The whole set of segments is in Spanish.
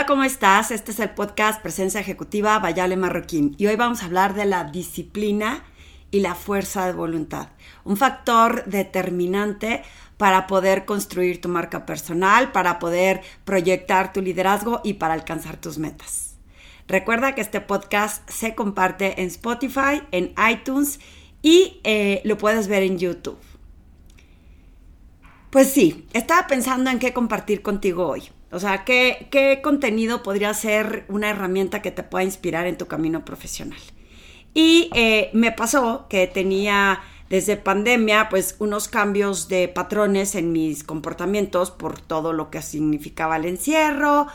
Hola, ¿cómo estás? Este es el podcast Presencia Ejecutiva Bayale Marroquín y hoy vamos a hablar de la disciplina y la fuerza de voluntad, un factor determinante para poder construir tu marca personal, para poder proyectar tu liderazgo y para alcanzar tus metas. Recuerda que este podcast se comparte en Spotify, en iTunes y eh, lo puedes ver en YouTube. Pues sí, estaba pensando en qué compartir contigo hoy. O sea, ¿qué, ¿qué, contenido podría ser una herramienta que te pueda inspirar en tu camino profesional? Y eh, me pasó que tenía desde pandemia pues unos cambios de patrones en mis comportamientos por todo lo que significaba el encierro.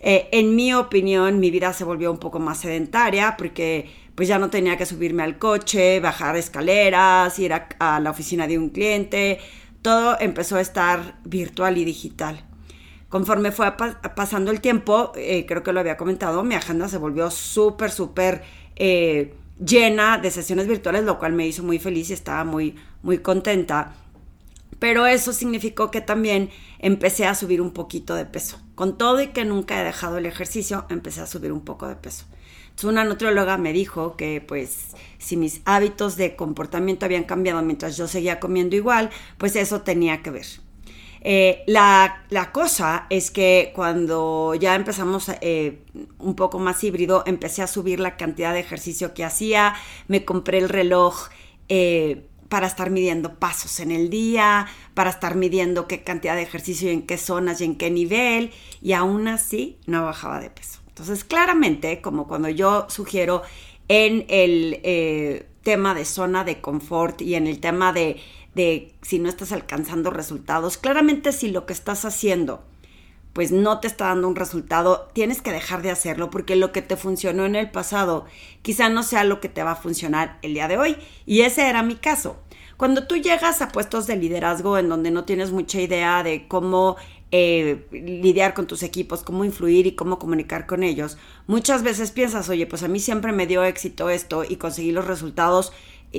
Eh, en mi opinión, mi vida se volvió un poco más sedentaria porque pues ya no tenía que subirme al coche, bajar escaleras, ir a la oficina de un cliente. Todo empezó a estar virtual y digital. Conforme fue pasando el tiempo, eh, creo que lo había comentado, mi agenda se volvió súper, súper eh, llena de sesiones virtuales, lo cual me hizo muy feliz y estaba muy, muy contenta. Pero eso significó que también empecé a subir un poquito de peso. Con todo y que nunca he dejado el ejercicio, empecé a subir un poco de peso. Entonces una nutrióloga me dijo que pues si mis hábitos de comportamiento habían cambiado mientras yo seguía comiendo igual, pues eso tenía que ver. Eh, la, cosa es que cuando ya empezamos eh, un poco más híbrido, empecé a subir la cantidad de ejercicio que hacía, me compré el reloj eh, para estar midiendo pasos en el día, para estar midiendo qué cantidad de ejercicio y en qué zonas y en qué nivel, y aún así no bajaba de peso. Entonces, claramente, como cuando yo sugiero en el tema de zona de confort y en el tema de de si no estás alcanzando resultados. Claramente si lo que estás haciendo pues no te está dando un resultado, tienes que dejar de hacerlo porque lo que te funcionó en el pasado quizá no sea lo que te va a funcionar el día de hoy. Y ese era mi caso. Cuando tú llegas a puestos de liderazgo en donde no tienes mucha idea de cómo eh, lidiar con tus equipos, cómo influir y cómo comunicar con ellos, muchas veces piensas, oye, pues a mí siempre me dio éxito esto y conseguí los resultados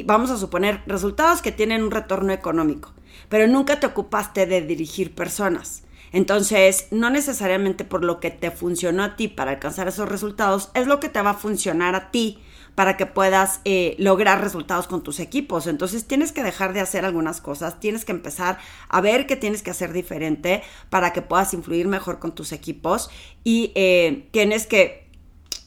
vamos a suponer, resultados que tienen un retorno económico, pero nunca te ocupaste de dirigir personas. Entonces, no necesariamente por lo que te funcionó a ti para alcanzar esos resultados, es lo que te va a funcionar a ti para que puedas eh, lograr resultados con tus equipos. Entonces, tienes que dejar de hacer algunas cosas, tienes que empezar a ver qué tienes que hacer diferente para que puedas influir mejor con tus equipos y eh, tienes que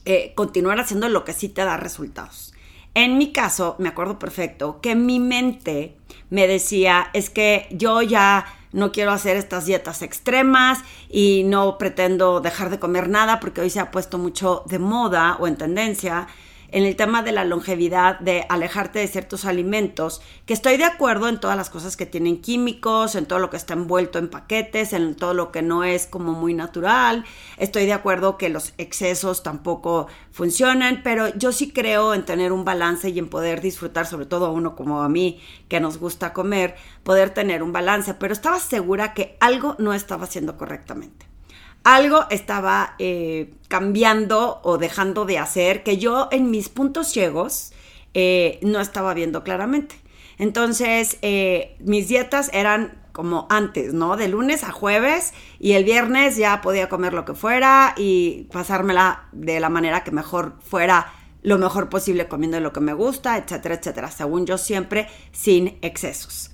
eh, continuar haciendo lo que sí te da resultados. En mi caso, me acuerdo perfecto que mi mente me decía, es que yo ya no quiero hacer estas dietas extremas y no pretendo dejar de comer nada porque hoy se ha puesto mucho de moda o en tendencia en el tema de la longevidad, de alejarte de ciertos alimentos, que estoy de acuerdo en todas las cosas que tienen químicos, en todo lo que está envuelto en paquetes, en todo lo que no es como muy natural. Estoy de acuerdo que los excesos tampoco funcionan, pero yo sí creo en tener un balance y en poder disfrutar, sobre todo a uno como a mí, que nos gusta comer, poder tener un balance, pero estaba segura que algo no estaba haciendo correctamente algo estaba eh, cambiando o dejando de hacer que yo en mis puntos ciegos eh, no estaba viendo claramente. Entonces, eh, mis dietas eran como antes, ¿no? De lunes a jueves y el viernes ya podía comer lo que fuera y pasármela de la manera que mejor fuera lo mejor posible comiendo lo que me gusta, etcétera, etcétera, según yo siempre sin excesos.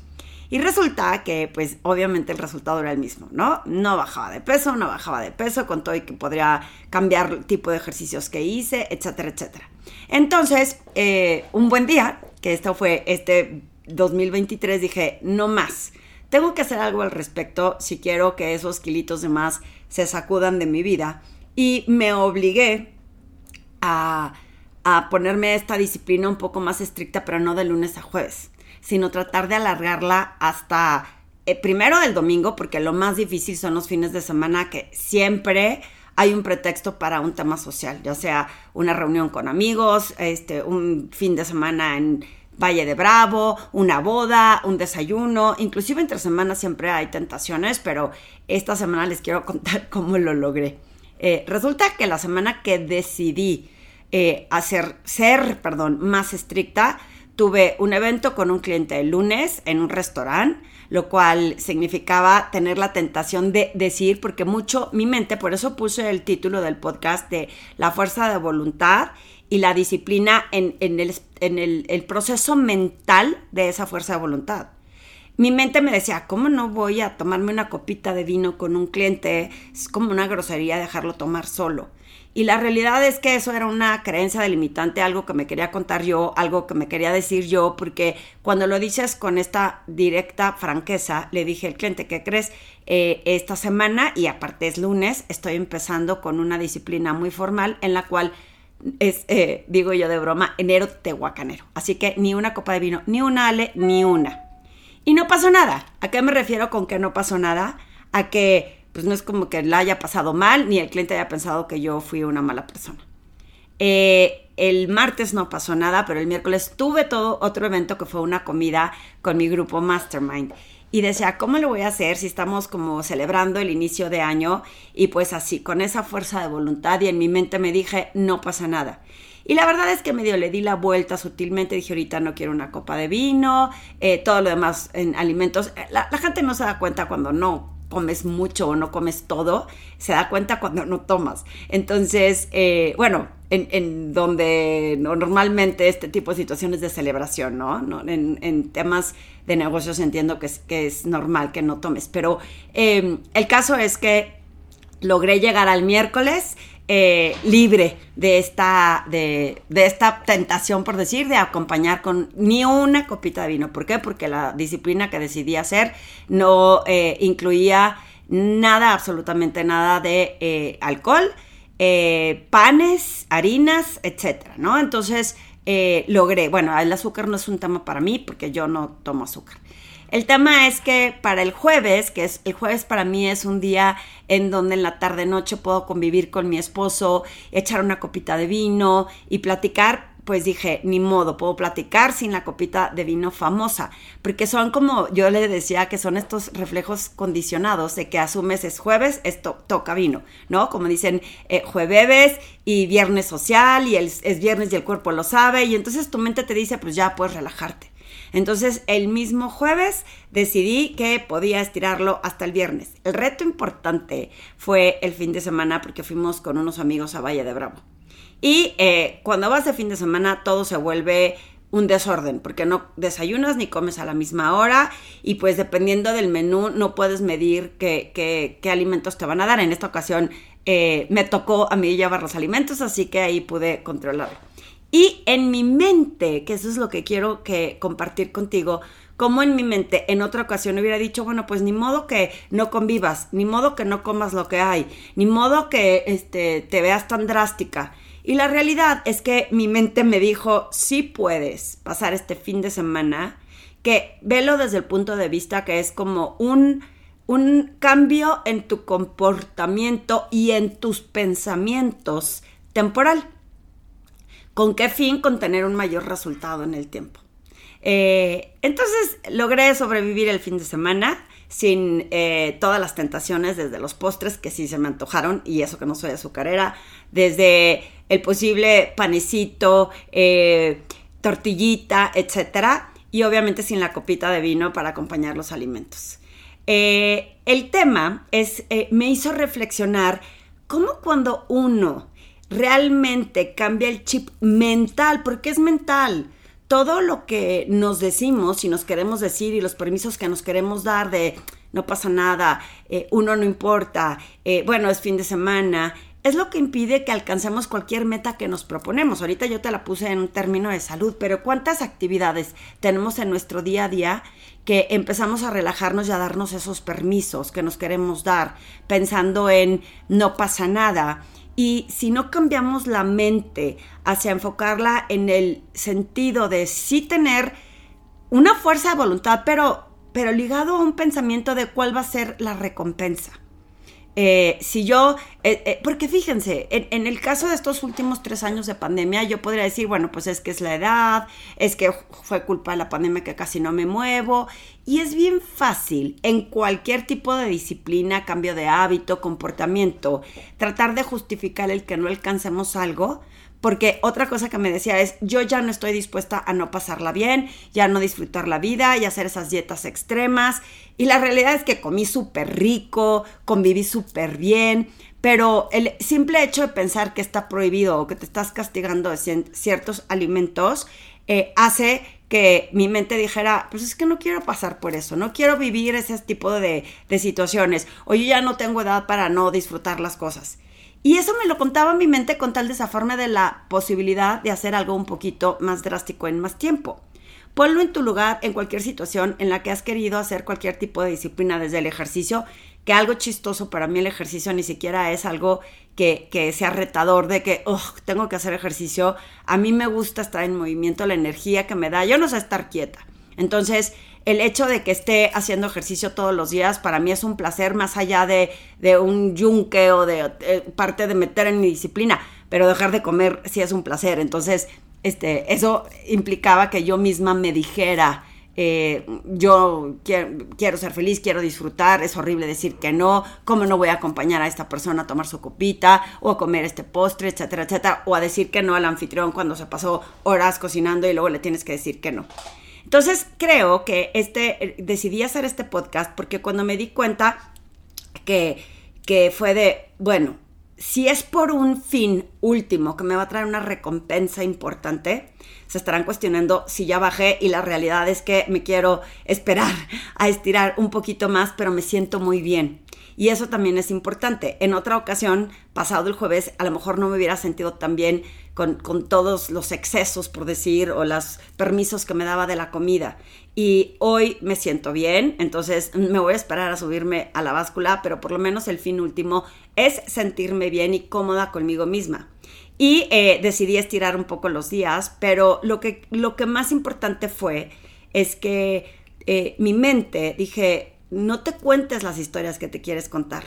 Y resulta que, pues, obviamente el resultado era el mismo, ¿no? No bajaba de peso, no bajaba de peso, con todo y que podría cambiar el tipo de ejercicios que hice, etcétera, etcétera. Entonces, eh, un buen día, que esto fue este 2023, dije, no más. Tengo que hacer algo al respecto si quiero que esos kilitos de más se sacudan de mi vida. Y me obligué a, a ponerme esta disciplina un poco más estricta, pero no de lunes a jueves sino tratar de alargarla hasta eh, primero el domingo, porque lo más difícil son los fines de semana que siempre hay un pretexto para un tema social, ya sea una reunión con amigos, este, un fin de semana en Valle de Bravo, una boda, un desayuno, inclusive entre semanas siempre hay tentaciones, pero esta semana les quiero contar cómo lo logré. Eh, resulta que la semana que decidí eh, hacer, ser, perdón, más estricta, tuve un evento con un cliente el lunes en un restaurante, lo cual significaba tener la tentación de decir, porque mucho mi mente, por eso puse el título del podcast de la fuerza de voluntad y la disciplina en, el, en el proceso mental de esa fuerza de voluntad mi mente me decía, ¿cómo no voy a tomarme una copita de vino con un cliente? Es como una grosería dejarlo tomar solo. Y la realidad es que eso era una creencia delimitante, algo que me quería contar yo, algo que me quería decir yo, porque cuando lo dices con esta directa franqueza, le dije al cliente, ¿qué crees? Eh, esta semana, y aparte es lunes, estoy empezando con una disciplina muy formal en la cual es, eh, digo yo de broma, enero tehuacanero. Así que ni una copa de vino, ni una ale, ni una. Y no pasó nada. ¿A qué me refiero con que no pasó nada? A que pues no es como que la haya pasado mal, ni el cliente haya pensado que yo fui una mala persona. Eh, el martes no pasó nada, pero el miércoles tuve todo otro evento que fue una comida con mi grupo Mastermind. Y decía, ¿cómo lo voy a hacer si estamos como celebrando el inicio de año? Y pues así, con esa fuerza de voluntad y en mi mente me dije, no pasa nada. Y la verdad es que medio le di la vuelta sutilmente, dije ahorita no quiero una copa de vino, eh, todo lo demás en alimentos. Eh, la, gente no se da cuenta cuando no comes mucho o no comes todo, se da cuenta cuando no tomas. Entonces, eh, bueno, en, donde normalmente este tipo de situaciones de celebración, ¿no? En, temas de negocios entiendo que es, que es normal que no tomes, pero el caso es que logré llegar al miércoles eh, libre de esta, de, esta tentación, por decir, de acompañar con ni una copita de vino. ¿Por qué? Porque la disciplina que decidí hacer no eh, incluía nada, absolutamente nada de eh, alcohol, panes, harinas, etcétera, ¿no? Entonces logré, bueno, el azúcar no es un tema para mí porque yo no tomo azúcar. El tema es que para el jueves, que es el jueves para mí es un día en donde en la tarde noche puedo convivir con mi esposo, echar una copita de vino y platicar, pues dije, ni modo, puedo platicar sin la copita de vino famosa, porque son como yo le decía que son estos reflejos condicionados de que asumes es jueves, esto toca vino, ¿no? Como dicen, eh, jueves y viernes social y el, es viernes y el cuerpo lo sabe y entonces tu mente te dice, pues ya puedes relajarte. Entonces, el mismo jueves decidí que podía estirarlo hasta el viernes. El reto importante fue el fin de semana porque fuimos con unos amigos a Valle de Bravo. Y eh, cuando vas de fin de semana todo se vuelve un desorden, porque no desayunas ni comes a la misma hora y pues dependiendo del menú no puedes medir qué, qué, alimentos te van a dar. En esta ocasión eh, me tocó a mí llevar los alimentos, así que ahí pude controlarlo. Y en mi mente, que eso es lo que quiero que compartir contigo, como en mi mente en otra ocasión hubiera dicho, bueno, pues ni modo que no convivas, ni modo que no comas lo que hay, ni modo que este, te veas tan drástica. Y la realidad es que mi mente me dijo, sí puedes pasar este fin de semana, que velo desde el punto de vista que es como un, un cambio en tu comportamiento y en tus pensamientos temporal. ¿Con qué fin? Con tener un mayor resultado en el tiempo. Eh, entonces logré sobrevivir el fin de semana sin eh, todas las tentaciones, desde los postres que sí se me antojaron y eso que no soy azucarera, desde el posible panecito, eh, tortillita, etcétera, y obviamente sin la copita de vino para acompañar los alimentos. el tema es, me hizo reflexionar cómo cuando uno realmente cambia el chip mental, porque es mental. Todo lo que nos decimos y nos queremos decir y los permisos que nos queremos dar de no pasa nada, eh, uno no importa, eh, bueno, es fin de semana, es lo que impide que alcancemos cualquier meta que nos proponemos. Ahorita yo te la puse en un término de salud, pero ¿cuántas actividades tenemos en nuestro día a día que empezamos a relajarnos y a darnos esos permisos que nos queremos dar, pensando en no pasa nada? Y si no cambiamos la mente hacia enfocarla en el sentido de sí tener una fuerza de voluntad, pero, pero ligado a un pensamiento de cuál va a ser la recompensa. Eh, si yo, eh, eh, porque fíjense, en, el caso de estos últimos tres años de pandemia, yo podría decir, bueno, pues es que es la edad, es que fue culpa de la pandemia que casi no me muevo, y es bien fácil en cualquier tipo de disciplina, cambio de hábito, comportamiento, tratar de justificar el que no alcancemos algo porque otra cosa que me decía es, yo ya no estoy dispuesta a no pasarla bien, ya no disfrutar la vida y hacer esas dietas extremas. Y la realidad es que comí súper rico, conviví súper bien, pero el simple hecho de pensar que está prohibido o que te estás castigando de ciertos alimentos eh, hace que mi mente dijera, pues es que no quiero pasar por eso, no quiero vivir ese tipo de, de situaciones, o yo ya no tengo edad para no disfrutar las cosas. Y eso me lo contaba mi mente con tal desaforme de la posibilidad de hacer algo un poquito más drástico en más tiempo. Ponlo en tu lugar en cualquier situación en la que has querido hacer cualquier tipo de disciplina desde el ejercicio, que algo chistoso para mí el ejercicio ni siquiera es algo que, que sea retador de que tengo que hacer ejercicio. A mí me gusta estar en movimiento, la energía que me da. Yo no sé estar quieta. Entonces, el hecho de que esté haciendo ejercicio todos los días para mí es un placer más allá de, un yunque o de eh, parte de meter en mi disciplina, pero dejar de comer sí es un placer. Entonces, este, eso implicaba que yo misma me dijera, eh, yo quiero, ser feliz, quiero disfrutar, es horrible decir que no, cómo no voy a acompañar a esta persona a tomar su copita o a comer este postre, etcétera, etcétera, o a decir que no al anfitrión cuando se pasó horas cocinando y luego le tienes que decir que no. Entonces creo que este, decidí hacer este podcast porque cuando me di cuenta que, que fue de, bueno, si es por un fin último que me va a traer una recompensa importante, se estarán cuestionando si ya bajé y la realidad es que me quiero esperar a estirar un poquito más, pero me siento muy bien. Y eso también es importante. En otra ocasión, pasado el jueves, a lo mejor no me hubiera sentido tan bien con, todos los excesos, por decir, o los permisos que me daba de la comida. Y hoy me siento bien, entonces me voy a esperar a subirme a la báscula, pero por lo menos el fin último es sentirme bien y cómoda conmigo misma. Y eh, decidí estirar un poco los días, pero lo que, lo que más importante fue es que eh, mi mente, dije, no te cuentes las historias que te quieres contar.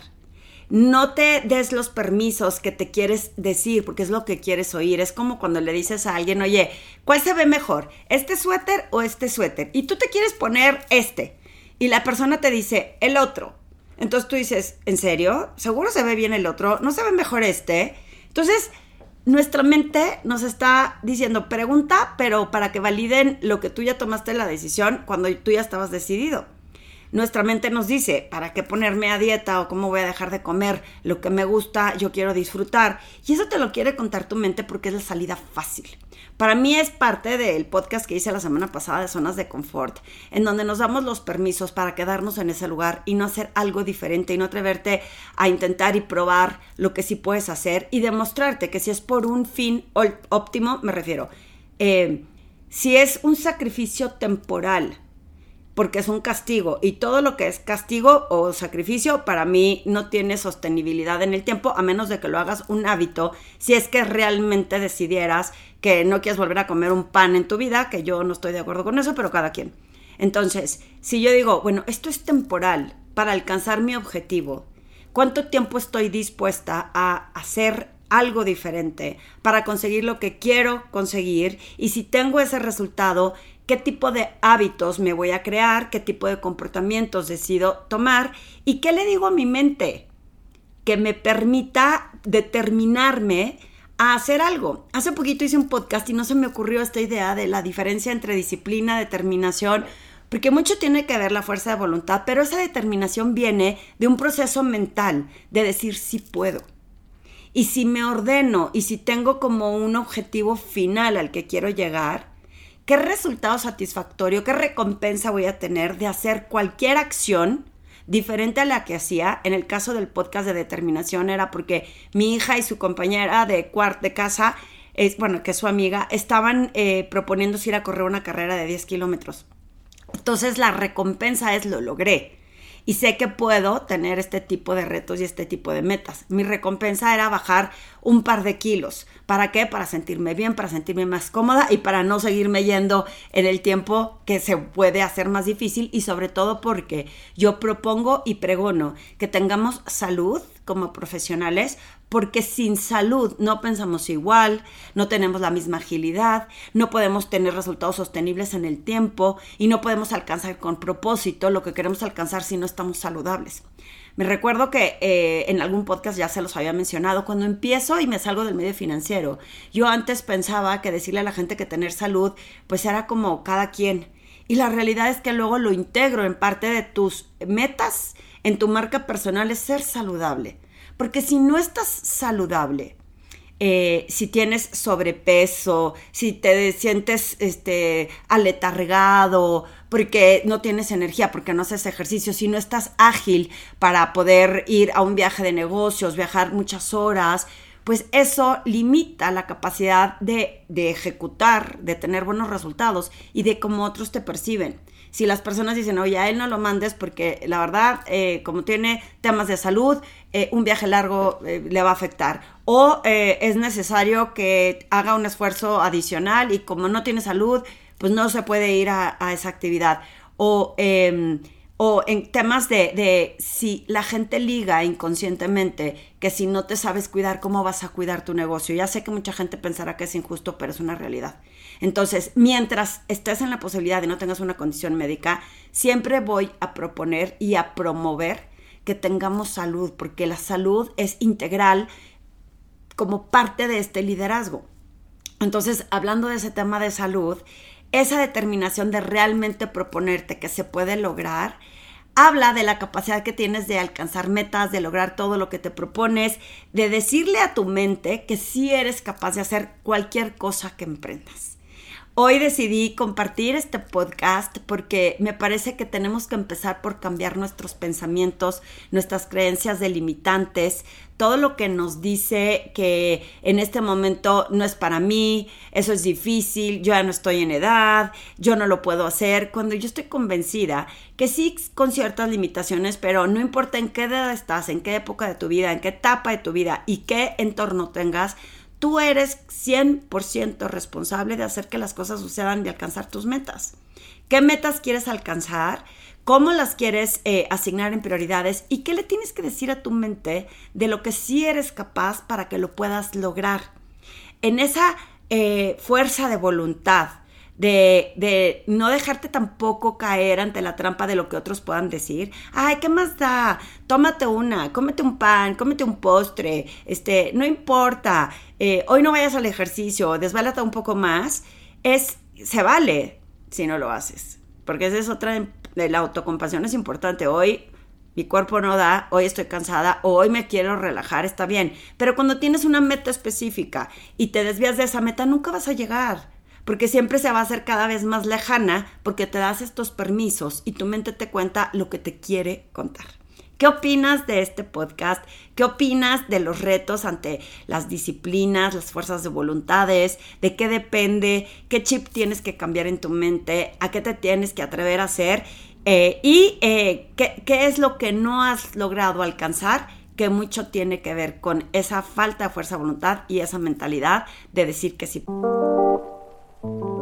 No te des los permisos que te quieres decir, porque es lo que quieres oír. Es como cuando le dices a alguien, oye, ¿cuál se ve mejor? ¿Este suéter o este suéter? Y tú te quieres poner este. Y la persona te dice, el otro. Entonces tú dices, ¿en serio? ¿Seguro se ve bien el otro? ¿No se ve mejor este? Entonces, nuestra mente nos está diciendo, pregunta, pero para que validen lo que tú ya tomaste la decisión cuando tú ya estabas decidido nuestra mente nos dice, ¿para qué ponerme a dieta o cómo voy a dejar de comer lo que me gusta, yo quiero disfrutar? Y eso te lo quiere contar tu mente porque es la salida fácil. Para mí es parte del podcast que hice la semana pasada de Zonas de Confort, en donde nos damos los permisos para quedarnos en ese lugar y no hacer algo diferente y no atreverte a intentar y probar lo que sí puedes hacer y demostrarte que si es por un fin óptimo, me refiero, eh, si es un sacrificio temporal, porque es un castigo y todo lo que es castigo o sacrificio para mí no tiene sostenibilidad en el tiempo a menos de que lo hagas un hábito si es que realmente decidieras que no quieres volver a comer un pan en tu vida, que yo no estoy de acuerdo con eso, pero cada quien. Entonces, si yo digo, bueno, esto es temporal para alcanzar mi objetivo, ¿cuánto tiempo estoy dispuesta a hacer algo diferente para conseguir lo que quiero conseguir? Y si tengo ese resultado, qué tipo de hábitos me voy a crear, qué tipo de comportamientos decido tomar y qué le digo a mi mente que me permita determinarme a hacer algo. Hace poquito hice un podcast y no se me ocurrió esta idea de la diferencia entre disciplina, determinación, porque mucho tiene que ver la fuerza de voluntad, pero esa determinación viene de un proceso mental de decir sí puedo. Y si me ordeno y si tengo como un objetivo final al que quiero llegar, ¿Qué resultado satisfactorio, qué recompensa voy a tener de hacer cualquier acción diferente a la que hacía? En el caso del podcast de determinación era porque mi hija y su compañera de cuart de casa, es, bueno, que es su amiga, estaban eh, proponiéndose ir a correr una carrera de 10 kilómetros. Entonces la recompensa es lo logré y sé que puedo tener este tipo de retos y este tipo de metas. Mi recompensa era bajar un par de kilos. ¿Para qué? Para sentirme bien, para sentirme más cómoda y para no seguirme yendo en el tiempo que se puede hacer más difícil y sobre todo porque yo propongo y pregono que tengamos salud como profesionales porque sin salud no pensamos igual, no tenemos la misma agilidad, no podemos tener resultados sostenibles en el tiempo y no podemos alcanzar con propósito lo que queremos alcanzar si no estamos saludables. Me recuerdo que eh, en algún podcast ya se los había mencionado, cuando empiezo y me salgo del medio financiero, yo antes pensaba que decirle a la gente que tener salud, pues era como cada quien. Y la realidad es que luego lo integro en parte de tus metas, en tu marca personal, es ser saludable. Porque si no estás saludable, eh, si tienes sobrepeso, si te sientes este, aletargado, porque no tienes energía, porque no haces ejercicio, si no estás ágil para poder ir a un viaje de negocios, viajar muchas horas, pues eso limita la capacidad de, de ejecutar, de tener buenos resultados y de cómo otros te perciben si las personas dicen, oye, a él no lo mandes porque la verdad, eh, como tiene temas de salud, eh, un viaje largo eh, le va a afectar. O es necesario que haga un esfuerzo adicional y como no tiene salud, pues no se puede ir a, esa actividad. O, em, o en temas de, de, si la gente liga inconscientemente que si no te sabes cuidar, ¿cómo vas a cuidar tu negocio? Ya sé que mucha gente pensará que es injusto, pero es una realidad. Entonces, mientras estés en la posibilidad de no tengas una condición médica, siempre voy a proponer y a promover que tengamos salud, porque la salud es integral como parte de este liderazgo. Entonces, hablando de ese tema de salud, esa determinación de realmente proponerte que se puede lograr, habla de la capacidad que tienes de alcanzar metas, de lograr todo lo que te propones, de decirle a tu mente que sí eres capaz de hacer cualquier cosa que emprendas. Hoy decidí compartir este podcast porque me parece que tenemos que empezar por cambiar nuestros pensamientos, nuestras creencias delimitantes, todo lo que nos dice que en este momento no es para mí, eso es difícil, yo ya no estoy en edad, yo no lo puedo hacer, cuando yo estoy convencida que sí con ciertas limitaciones, pero no importa en qué edad estás, en qué época de tu vida, en qué etapa de tu vida y qué entorno tengas, tú eres 100% responsable de hacer que las cosas sucedan y alcanzar tus metas. ¿Qué metas quieres alcanzar? ¿Cómo las quieres eh, asignar en prioridades? ¿Y qué le tienes que decir a tu mente de lo que sí eres capaz para que lo puedas lograr? En esa eh, fuerza de voluntad, de, no dejarte tampoco caer ante la trampa de lo que otros puedan decir. Ay, ¿qué más da? Tómate una, cómete un pan, cómete un postre, este, no importa, eh, hoy no vayas al ejercicio, desbálate un poco más. Es, se vale si no lo haces, porque esa es otra, de la autocompasión es importante. Hoy mi cuerpo no da, hoy estoy cansada, hoy me quiero relajar, está bien. Pero cuando tienes una meta específica y te desvías de esa meta, nunca vas a llegar porque siempre se va a hacer cada vez más lejana porque te das estos permisos y tu mente te cuenta lo que te quiere contar. ¿Qué opinas de este podcast? ¿Qué opinas de los retos ante las disciplinas, las fuerzas de voluntades? ¿De qué depende? ¿Qué chip tienes que cambiar en tu mente? ¿A qué te tienes que atrever a hacer? Eh, ¿Y eh, ¿qué, qué es lo que no has logrado alcanzar? que mucho tiene que ver con esa falta de fuerza de voluntad y esa mentalidad de decir que sí. thank you